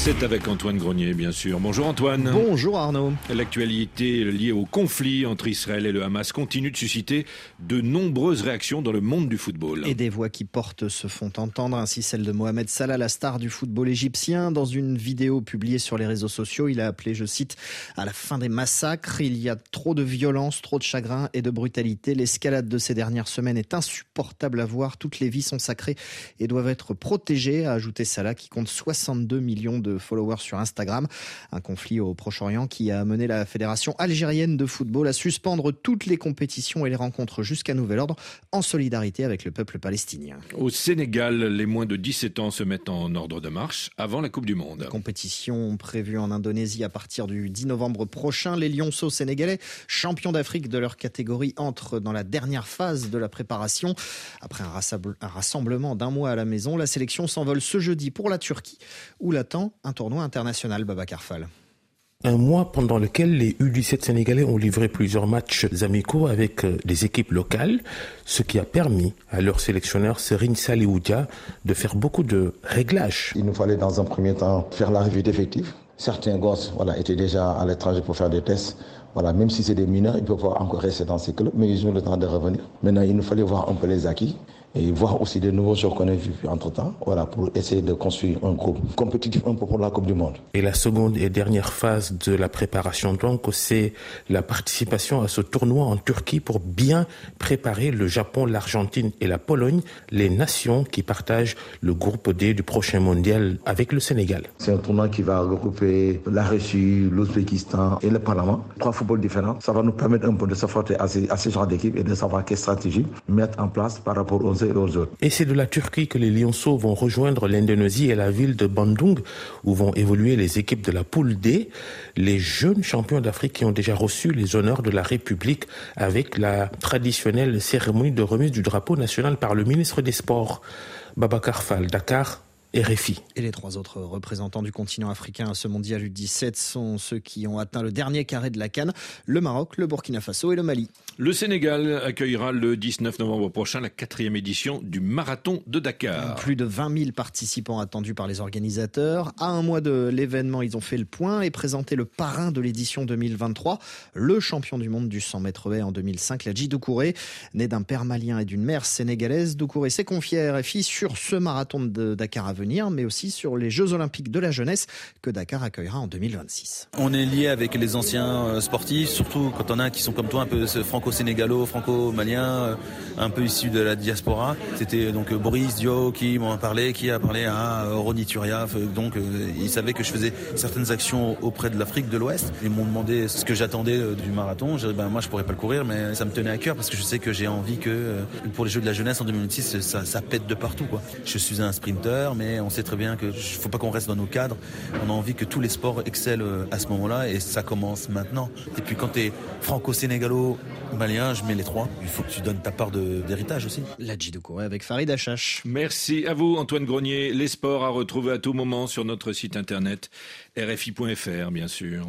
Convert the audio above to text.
C'est avec Antoine Grenier, bien sûr. Bonjour Antoine. Bonjour Arnaud. L'actualité liée au conflit entre Israël et le Hamas continue de susciter de nombreuses réactions dans le monde du football. Et des voix qui portent se font entendre, ainsi celle de Mohamed Salah, la star du football égyptien. Dans une vidéo publiée sur les réseaux sociaux, il a appelé, je cite, à la fin des massacres. Il y a trop de violence, trop de chagrin et de brutalité. L'escalade de ces dernières semaines est insupportable à voir. Toutes les vies sont sacrées et doivent être protégées, a ajouté Salah, qui compte 62 millions de followers sur Instagram. Un conflit au Proche-Orient qui a amené la Fédération algérienne de football à suspendre toutes les compétitions et les rencontres jusqu'à nouvel ordre en solidarité avec le peuple palestinien. Au Sénégal, les moins de 17 ans se mettent en ordre de marche avant la Coupe du Monde. Compétition prévue en Indonésie à partir du 10 novembre prochain. Les Lionceaux sénégalais, champions d'Afrique de leur catégorie, entrent dans la dernière phase de la préparation. Après un rassemblement d'un mois à la maison, la sélection s'envole ce jeudi pour la Turquie, où l'attend un tournoi international, Baba Carfal. Un mois pendant lequel les U17 sénégalais ont livré plusieurs matchs amicaux avec des euh, équipes locales, ce qui a permis à leur sélectionneur Serine Salioudia de faire beaucoup de réglages. Il nous fallait dans un premier temps faire la revue d'effectifs. Certains gosses voilà, étaient déjà à l'étranger pour faire des tests. Voilà, même si c'est des mineurs, ils peuvent encore rester dans ces clubs, mais ils ont le temps de revenir. Maintenant, il nous fallait voir un peu les acquis et voir aussi des nouveaux joueurs qu'on a vus entre-temps, voilà, pour essayer de construire un groupe compétitif un peu pour la Coupe du Monde. Et la seconde et dernière phase de la préparation, donc, c'est la participation à ce tournoi en Turquie pour bien préparer le Japon, l'Argentine et la Pologne, les nations qui partagent le groupe D du prochain mondial avec le Sénégal. C'est un tournoi qui va regrouper la Russie, l'Ouzbékistan et le Panama. Trois footballs différents. Ça va nous permettre un peu de s'affronter à ces, à ces genres d'équipes et de savoir quelle stratégie mettre en place par rapport aux et c'est de la Turquie que les Lionceaux vont rejoindre l'Indonésie et la ville de Bandung, où vont évoluer les équipes de la poule D, les jeunes champions d'Afrique qui ont déjà reçu les honneurs de la République avec la traditionnelle cérémonie de remise du drapeau national par le ministre des Sports. Baba Fall, Dakar, RFI. Et les trois autres représentants du continent africain à ce mondial U17 sont ceux qui ont atteint le dernier carré de la Cannes, le Maroc, le Burkina Faso et le Mali. Le Sénégal accueillera le 19 novembre prochain la quatrième édition du Marathon de Dakar. Plus de 20 000 participants attendus par les organisateurs. À un mois de l'événement, ils ont fait le point et présenté le parrain de l'édition 2023, le champion du monde du 100 mètres haies en 2005, Ladji Doucouré. Né d'un père malien et d'une mère sénégalaise, Doucouré s'est confié à RFI sur ce marathon de Dakar à venir, mais aussi sur les Jeux Olympiques de la jeunesse que Dakar accueillera en 2026. On est lié avec les anciens euh, sportifs, surtout quand on a qui sont comme toi un peu franco-sénégalo, franco-malien, euh, un peu issus de la diaspora. C'était donc euh, Boris Dio qui m'en a parlé, qui a parlé à Ronny Turiaf. Donc ils savaient que je faisais certaines actions auprès de l'Afrique de l'Ouest. Ils m'ont demandé ce que j'attendais du marathon. Ben, moi je pourrais pas le courir, mais ça me tenait à cœur parce que je sais que j'ai envie que pour les Jeux de la jeunesse en 2026, ça, pète de partout. Je suis un sprinter, mais on sait très bien qu'il ne faut pas qu'on reste dans nos cadres. On a envie que tous les sports excellent euh, à ce moment-là et ça commence maintenant. Et puis quand tu es franco-sénégalo-malien, je mets les trois. Il faut que tu donnes ta part d'héritage aussi. La Djidoukouré avec Farid Achache. Merci à vous Antoine Grenier. Les sports à retrouver à tout moment sur notre site internet rfi.fr bien sûr.